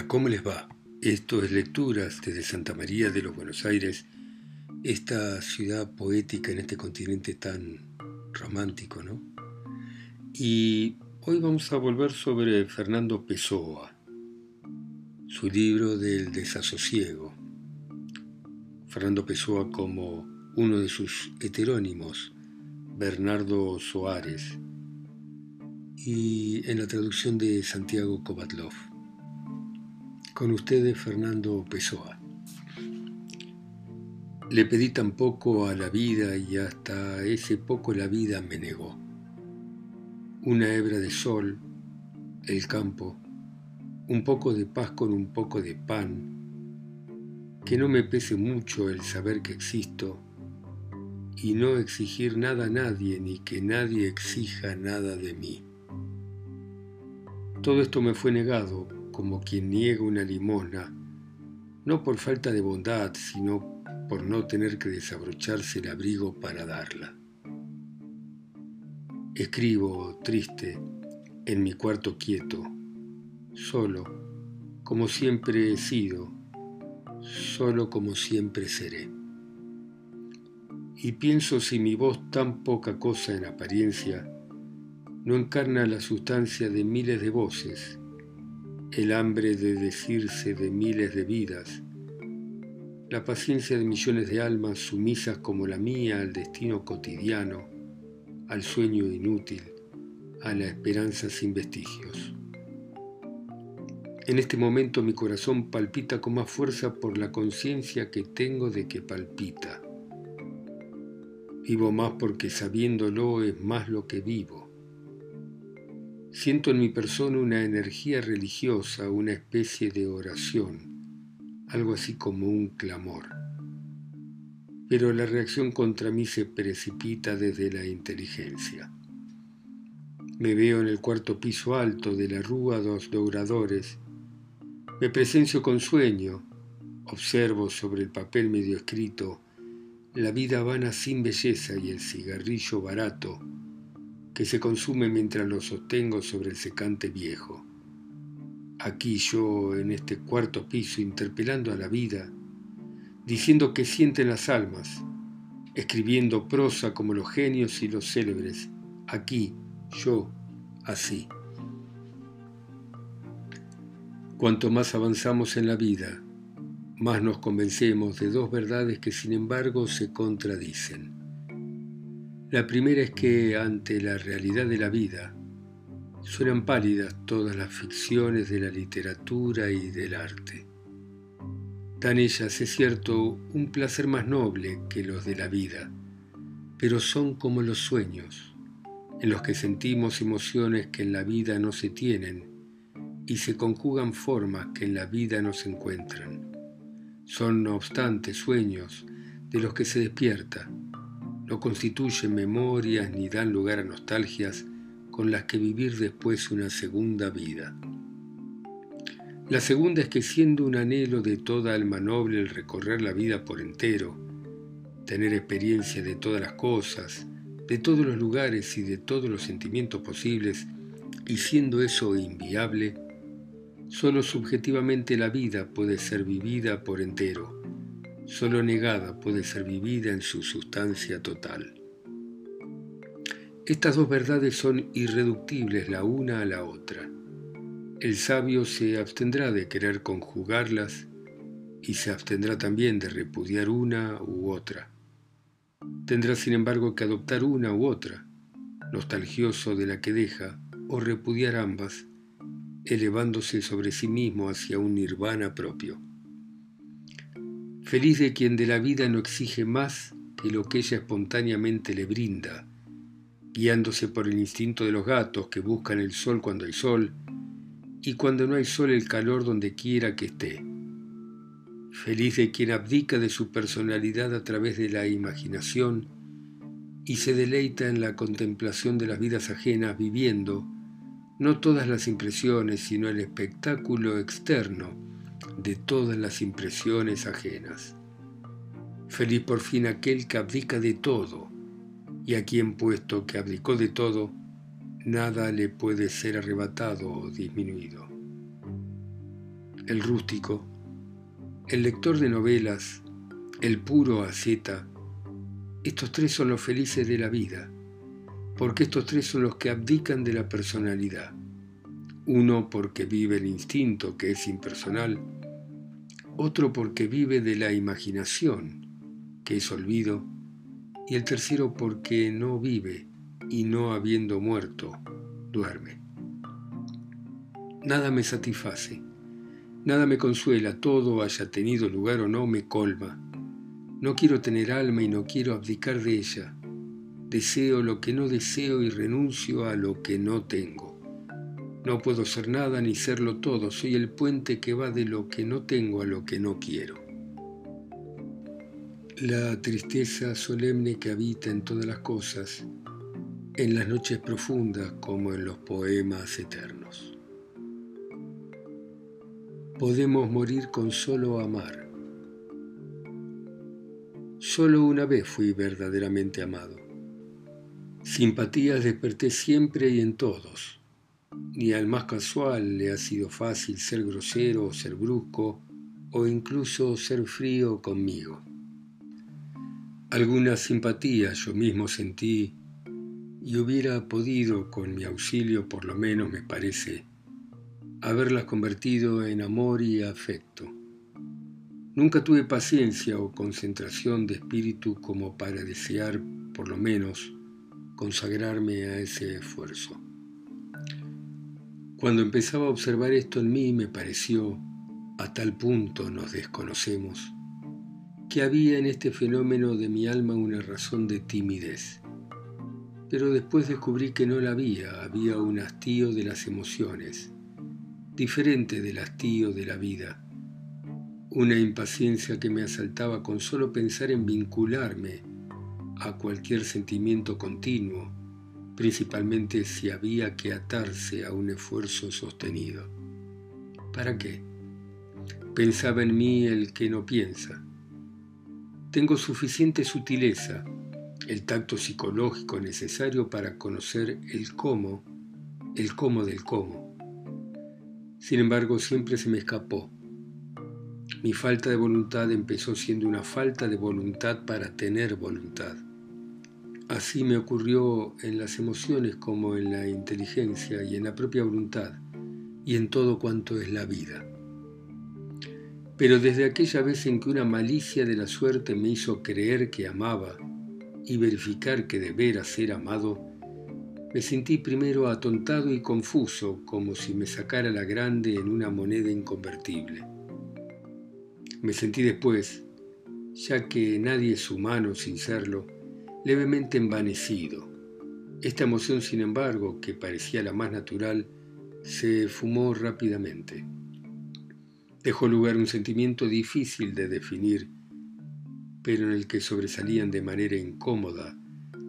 Hola, ¿cómo les va? Esto es Lecturas desde Santa María de los Buenos Aires, esta ciudad poética en este continente tan romántico, ¿no? Y hoy vamos a volver sobre Fernando Pessoa, su libro del desasosiego. Fernando Pessoa como uno de sus heterónimos, Bernardo Soares, y en la traducción de Santiago Kovatlov. Con ustedes Fernando Pessoa. Le pedí tan poco a la vida y hasta ese poco la vida me negó. Una hebra de sol, el campo, un poco de paz con un poco de pan, que no me pese mucho el saber que existo y no exigir nada a nadie ni que nadie exija nada de mí. Todo esto me fue negado como quien niega una limosna, no por falta de bondad, sino por no tener que desabrocharse el abrigo para darla. Escribo, triste, en mi cuarto quieto, solo, como siempre he sido, solo como siempre seré. Y pienso si mi voz tan poca cosa en apariencia no encarna la sustancia de miles de voces, el hambre de decirse de miles de vidas, la paciencia de millones de almas sumisas como la mía al destino cotidiano, al sueño inútil, a la esperanza sin vestigios. En este momento mi corazón palpita con más fuerza por la conciencia que tengo de que palpita. Vivo más porque sabiéndolo es más lo que vivo. Siento en mi persona una energía religiosa, una especie de oración, algo así como un clamor. Pero la reacción contra mí se precipita desde la inteligencia. Me veo en el cuarto piso alto de la rúa dos douradores. Me presencio con sueño. Observo sobre el papel medio escrito la vida vana sin belleza y el cigarrillo barato que se consume mientras lo sostengo sobre el secante viejo. Aquí yo, en este cuarto piso, interpelando a la vida, diciendo que sienten las almas, escribiendo prosa como los genios y los célebres, aquí, yo, así. Cuanto más avanzamos en la vida, más nos convencemos de dos verdades que sin embargo se contradicen. La primera es que ante la realidad de la vida suenan pálidas todas las ficciones de la literatura y del arte. Dan ellas, es cierto, un placer más noble que los de la vida, pero son como los sueños, en los que sentimos emociones que en la vida no se tienen y se conjugan formas que en la vida no se encuentran. Son, no obstante, sueños de los que se despierta no constituyen memorias ni dan lugar a nostalgias con las que vivir después una segunda vida. La segunda es que siendo un anhelo de toda alma noble el recorrer la vida por entero, tener experiencia de todas las cosas, de todos los lugares y de todos los sentimientos posibles, y siendo eso inviable, solo subjetivamente la vida puede ser vivida por entero Solo negada puede ser vivida en su sustancia total. Estas dos verdades son irreductibles la una a la otra. El sabio se abstendrá de querer conjugarlas y se abstendrá también de repudiar una u otra. Tendrá sin embargo que adoptar una u otra, nostalgioso de la que deja, o repudiar ambas, elevándose sobre sí mismo hacia un nirvana propio. Feliz de quien de la vida no exige más que lo que ella espontáneamente le brinda, guiándose por el instinto de los gatos que buscan el sol cuando hay sol y cuando no hay sol el calor donde quiera que esté. Feliz de quien abdica de su personalidad a través de la imaginación y se deleita en la contemplación de las vidas ajenas viviendo no todas las impresiones, sino el espectáculo externo de todas las impresiones ajenas. Feliz por fin aquel que abdica de todo, y a quien puesto que abdicó de todo, nada le puede ser arrebatado o disminuido. el rústico, el lector de novelas, el puro asceta, estos tres son los felices de la vida, porque estos tres son los que abdican de la personalidad. Uno porque vive el instinto, que es impersonal, otro porque vive de la imaginación, que es olvido, y el tercero porque no vive y no habiendo muerto, duerme. Nada me satisface Nada me consuela, todo haya tenido lugar o no me colma. No quiero tener alma y no quiero abdicar de ella. Deseo lo que no deseo y renuncio a lo que no tengo. No puedo ser nada ni serlo todo, soy el puente que va de lo que no tengo a lo que no quiero. La tristeza solemne que habita en todas las cosas, en las noches profundas como en los poemas eternos. Podemos morir con solo amar. Solo una vez fui verdaderamente amado. Simpatías desperté siempre y en todos. Ni al más casual le ha sido fácil ser grosero o ser brusco o incluso ser frío conmigo. Algunas simpatías yo mismo sentí y hubiera podido, con mi auxilio por lo menos me parece, haberlas convertido en amor y afecto. Nunca tuve paciencia o concentración de espíritu como para desear, por lo menos, consagrarme a ese esfuerzo. Cuando empezaba a observar esto en mí me pareció, a tal punto nos desconocemos, que había en este fenómeno de mi alma una razón de timidez. Pero después descubrí que no la había, había un hastío de las emociones, diferente del hastío de la vida, una impaciencia que me asaltaba con solo pensar en vincularme a cualquier sentimiento continuo, principalmente si había que atarse a un esfuerzo sostenido. ¿Para qué? Pensaba en mí el que no piensa. Tengo suficiente sutileza, el tacto psicológico necesario para conocer el cómo, el cómo del cómo. Sin embargo, siempre se me escapó. Mi falta de voluntad empezó siendo una falta de voluntad para tener voluntad. Así me ocurrió en las emociones como en la inteligencia y en la propia voluntad y en todo cuanto es la vida. Pero desde aquella vez en que una malicia de la suerte me hizo creer que amaba y verificar que de veras ser amado, me sentí primero atontado y confuso, como si me sacara la grande en una moneda inconvertible. Me sentí después, ya que nadie es humano sin serlo, levemente envanecido. Esta emoción, sin embargo, que parecía la más natural, se fumó rápidamente. Dejó lugar un sentimiento difícil de definir, pero en el que sobresalían de manera incómoda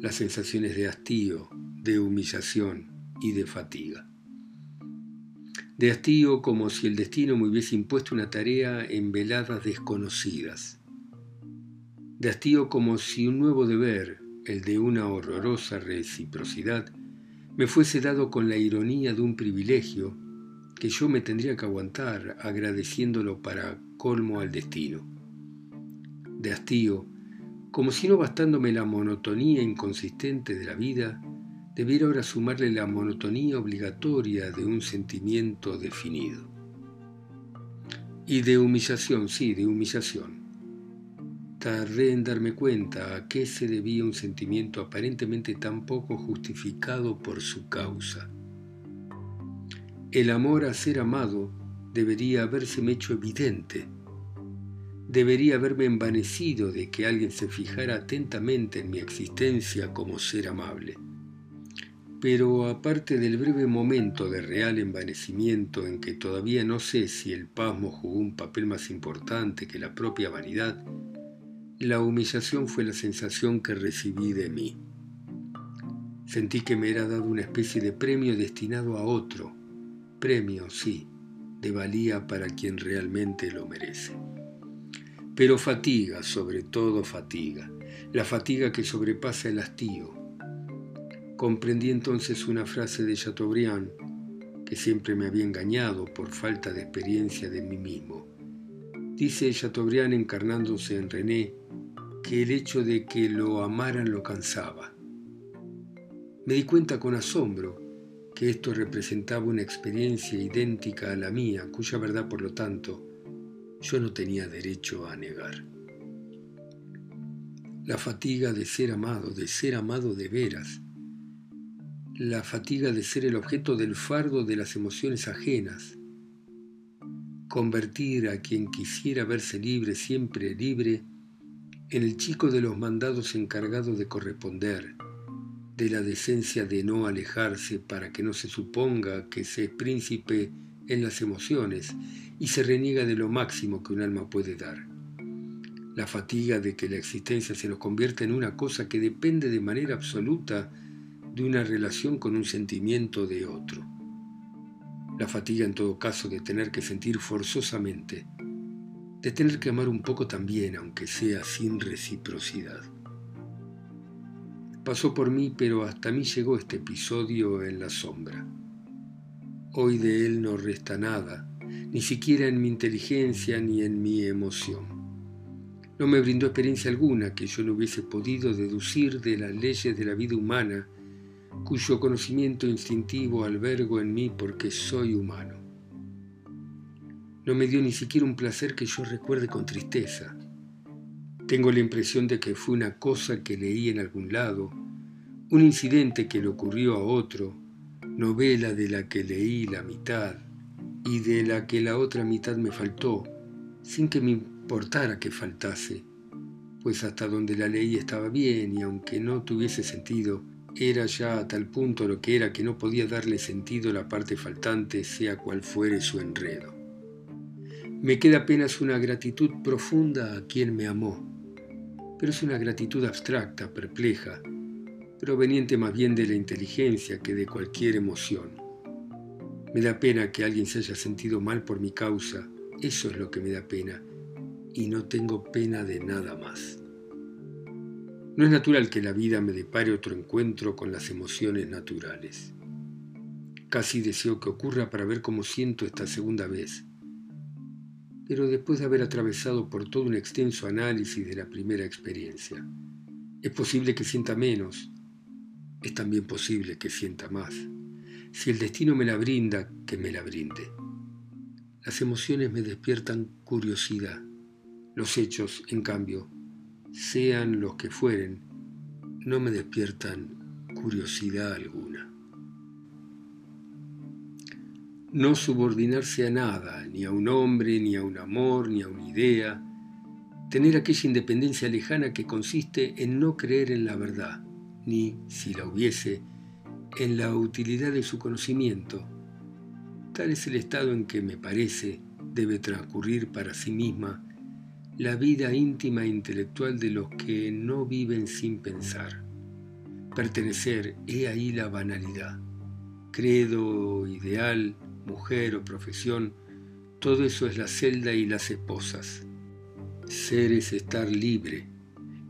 las sensaciones de hastío, de humillación y de fatiga. De hastío como si el destino me hubiese impuesto una tarea en veladas desconocidas. De hastío como si un nuevo deber, el de una horrorosa reciprocidad, me fuese dado con la ironía de un privilegio que yo me tendría que aguantar agradeciéndolo para colmo al destino. De hastío, como si no bastándome la monotonía inconsistente de la vida, debiera ahora sumarle la monotonía obligatoria de un sentimiento definido. Y de humillación, sí, de humillación. Tardé en darme cuenta a qué se debía un sentimiento aparentemente tan poco justificado por su causa. El amor a ser amado debería habérseme hecho evidente. Debería haberme envanecido de que alguien se fijara atentamente en mi existencia como ser amable pero aparte del breve momento de real envanecimiento en que todavía no sé si el pasmo jugó un papel más importante que la propia vanidad, la humillación fue la sensación que recibí de mí. Sentí que me era dado una especie de premio destinado a otro, premio, sí, de valía para quien realmente lo merece. Pero fatiga, sobre todo fatiga, la fatiga que sobrepasa el hastío, Comprendí entonces una frase de Chateaubriand que siempre me había engañado por falta de experiencia de mí mismo. Dice Chateaubriand encarnándose en René que el hecho de que lo amaran lo cansaba. Me di cuenta con asombro que esto representaba una experiencia idéntica a la mía, cuya verdad, por lo tanto, yo no tenía derecho a negar. La fatiga de ser amado, de ser amado de veras, la fatiga de ser el objeto del fardo de las emociones ajenas, convertir a quien quisiera verse libre, siempre libre, el chico de los mandados encargado de corresponder, de la decencia de no alejarse para que no se suponga que se es príncipe en las emociones y se reniega de lo máximo que un alma puede dar. La fatiga de que la existencia se nos convierta en una cosa que depende de manera absoluta de una relación con un sentimiento de otro. La fatiga en todo caso de tener que sentir forzosamente, de tener que amar un poco también, aunque sea sin reciprocidad. Pasó por mí, pero hasta mí llegó este episodio en la sombra. Hoy de él no resta nada, ni siquiera en mi inteligencia ni en mi emoción. No me brindó experiencia alguna que yo no hubiese podido deducir de las leyes de la vida humana, cuyo conocimiento instintivo albergo en mí porque soy humano. No me dio ni siquiera un placer que yo recuerde con tristeza tengo la impresión de que fue una cosa que leí en algún lado, un incidente que le ocurrió a otro, novela de la que leí la mitad y de la que la otra mitad me faltó, sin que me importara que faltase, pues hasta donde la leí estaba bien y aunque no tuviese sentido, era ya a tal punto lo que era que no podía darle sentido a la parte faltante, sea cual fuere su enredo. Me queda apenas una gratitud profunda a quien me amó, pero es una gratitud abstracta, perpleja, proveniente más bien de la inteligencia que de cualquier emoción. Me da pena que alguien se haya sentido mal por mi causa, eso es lo que me da pena, y no tengo pena de nada más. No es natural que la vida me depare otro encuentro con las emociones naturales. Casi deseo que ocurra para ver cómo siento esta segunda vez, pero después de haber atravesado por todo un extenso análisis de la primera experiencia. Es posible que sienta menos, es también posible que sienta más. Si el destino me la brinda, que me la brinde. Las emociones me despiertan curiosidad. Los hechos, en cambio, sean los que fueren, no me despiertan curiosidad alguna. No subordinarse a nada, ni a un hombre, ni a un amor, ni a una idea, tener aquella independencia lejana que consiste en no creer en la verdad, ni, si la hubiese, en la utilidad de su conocimiento. Tal es el estado en que, me parece, debe transcurrir para sí misma la vida íntima e intelectual de los que no viven sin pensar. Pertenecer, he ahí la banalidad. Credo, ideal, mujer o profesión, todo eso es la celda y las esposas. Ser es estar libre.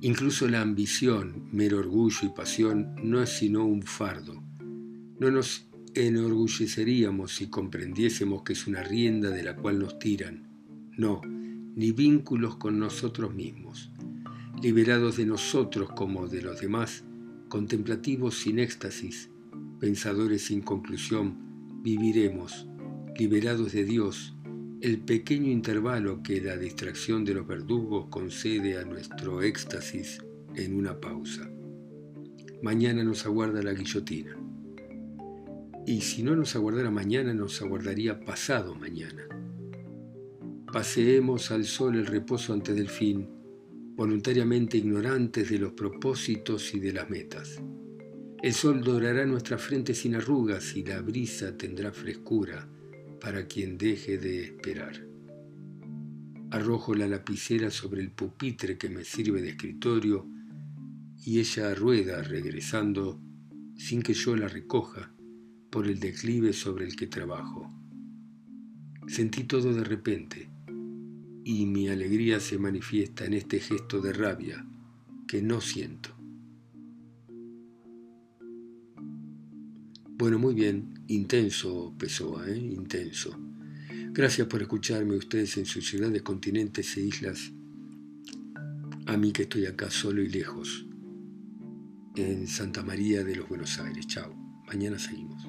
Incluso la ambición, mero orgullo y pasión no es sino un fardo. No nos enorgulleceríamos si comprendiésemos que es una rienda de la cual nos tiran. No, ni vínculos con nosotros mismos. Liberados de nosotros como de los demás, contemplativos sin éxtasis, pensadores sin conclusión, viviremos, liberados de Dios, el pequeño intervalo que la distracción de los verdugos concede a nuestro éxtasis en una pausa. Mañana nos aguarda la guillotina. Y si no nos aguardara mañana, nos aguardaría pasado mañana. Paseemos al sol el reposo antes del fin, voluntariamente ignorantes de los propósitos y de las metas. El sol dorará nuestra frente sin arrugas y la brisa tendrá frescura para quien deje de esperar. Arrojo la lapicera sobre el pupitre que me sirve de escritorio y ella rueda regresando sin que yo la recoja por el declive sobre el que trabajo. Sentí todo de repente y mi alegría se manifiesta en este gesto de rabia que no siento. Bueno, muy bien, intenso Pessoa, ¿eh? intenso. Gracias por escucharme ustedes en sus ciudades, continentes e islas. A mí que estoy acá solo y lejos, en Santa María de los Buenos Aires. Chao, mañana seguimos.